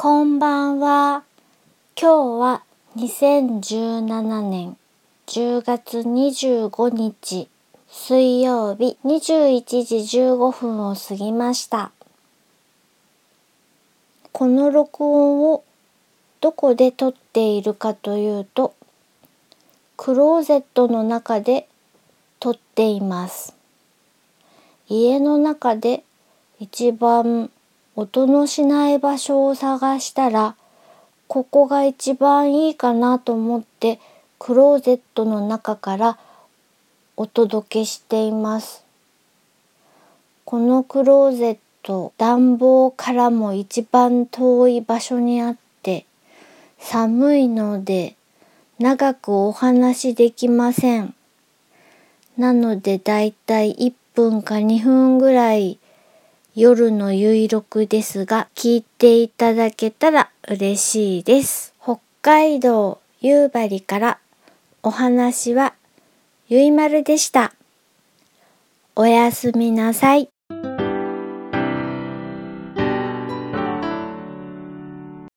こんばんは。今日は2017年10月25日水曜日21時15分を過ぎました。この録音をどこで撮っているかというと、クローゼットの中で撮っています。家の中で一番音のしない場所を探したら、ここが一番いいかなと思ってクローゼットの中からお届けしています。このクローゼット、暖房からも一番遠い場所にあって寒いので長くお話できません。なのでだいたい1分か2分ぐらい夜のゆ録ですが、聞いていただけたら嬉しいです。北海道夕張からお話はゆいまるでした。おやすみなさい。